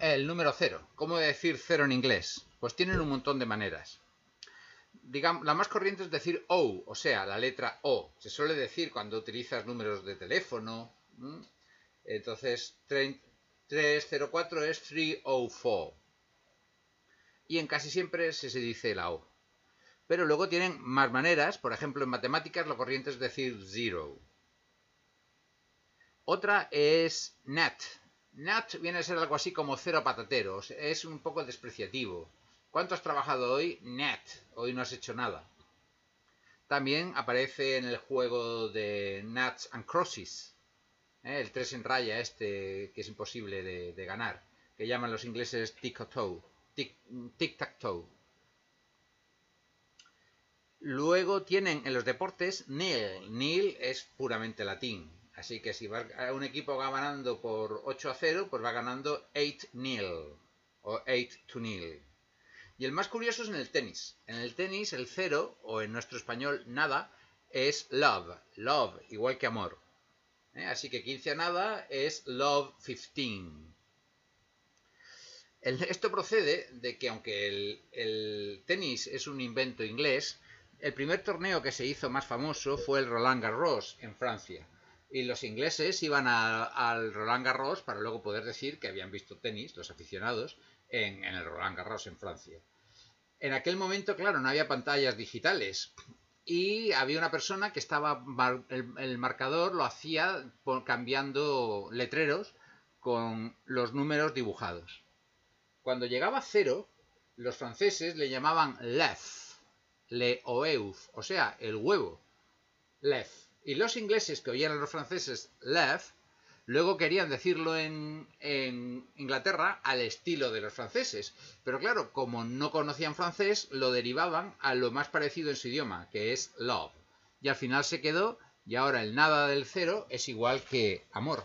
el número cero. ¿Cómo decir cero en inglés? Pues tienen un montón de maneras. Digamos, la más corriente es decir O, o sea, la letra O. Se suele decir cuando utilizas números de teléfono. Entonces, 304 es 304. Y en casi siempre se, se dice la O. Pero luego tienen más maneras. Por ejemplo, en matemáticas lo corriente es decir zero. Otra es NAT. NAT viene a ser algo así como cero patateros. Es un poco despreciativo. ¿Cuánto has trabajado hoy? NAT. Hoy no has hecho nada. También aparece en el juego de Nats and Crosses. ¿eh? El 3 en raya este que es imposible de, ganar. Que llaman los ingleses tic-tac-toe. Tic-tac-toe. Luego tienen en los deportes nil. Nil es puramente latín. Así que si va un equipo va ganando por 8 a 0, pues va ganando 8 nil o 8 to nil. Y el más curioso es en el tenis. En el tenis el cero, o en nuestro español nada, es love. Love, igual que amor. ¿Eh? Así que 15 a nada es love 15. esto procede de que aunque el tenis es un invento inglés, el primer torneo que se hizo más famoso fue el Roland Garros en Francia. Y los ingleses iban al Roland Garros para luego poder decir que habían visto tenis, los aficionados, en, el Roland Garros en Francia. En aquel momento, claro, no había pantallas digitales. Y había una persona que estaba, el, marcador lo hacía cambiando letreros con los números dibujados. Cuando llegaba a cero, los franceses le llamaban left le oeuf, o sea, el huevo, lef. Y los ingleses que oían a los franceses lef, luego querían decirlo en, en, Inglaterra al estilo de los franceses. Pero claro, como no conocían francés, lo derivaban a lo más parecido en su idioma, que es love. Y al final se quedó, y ahora el nada del cero es igual que amor.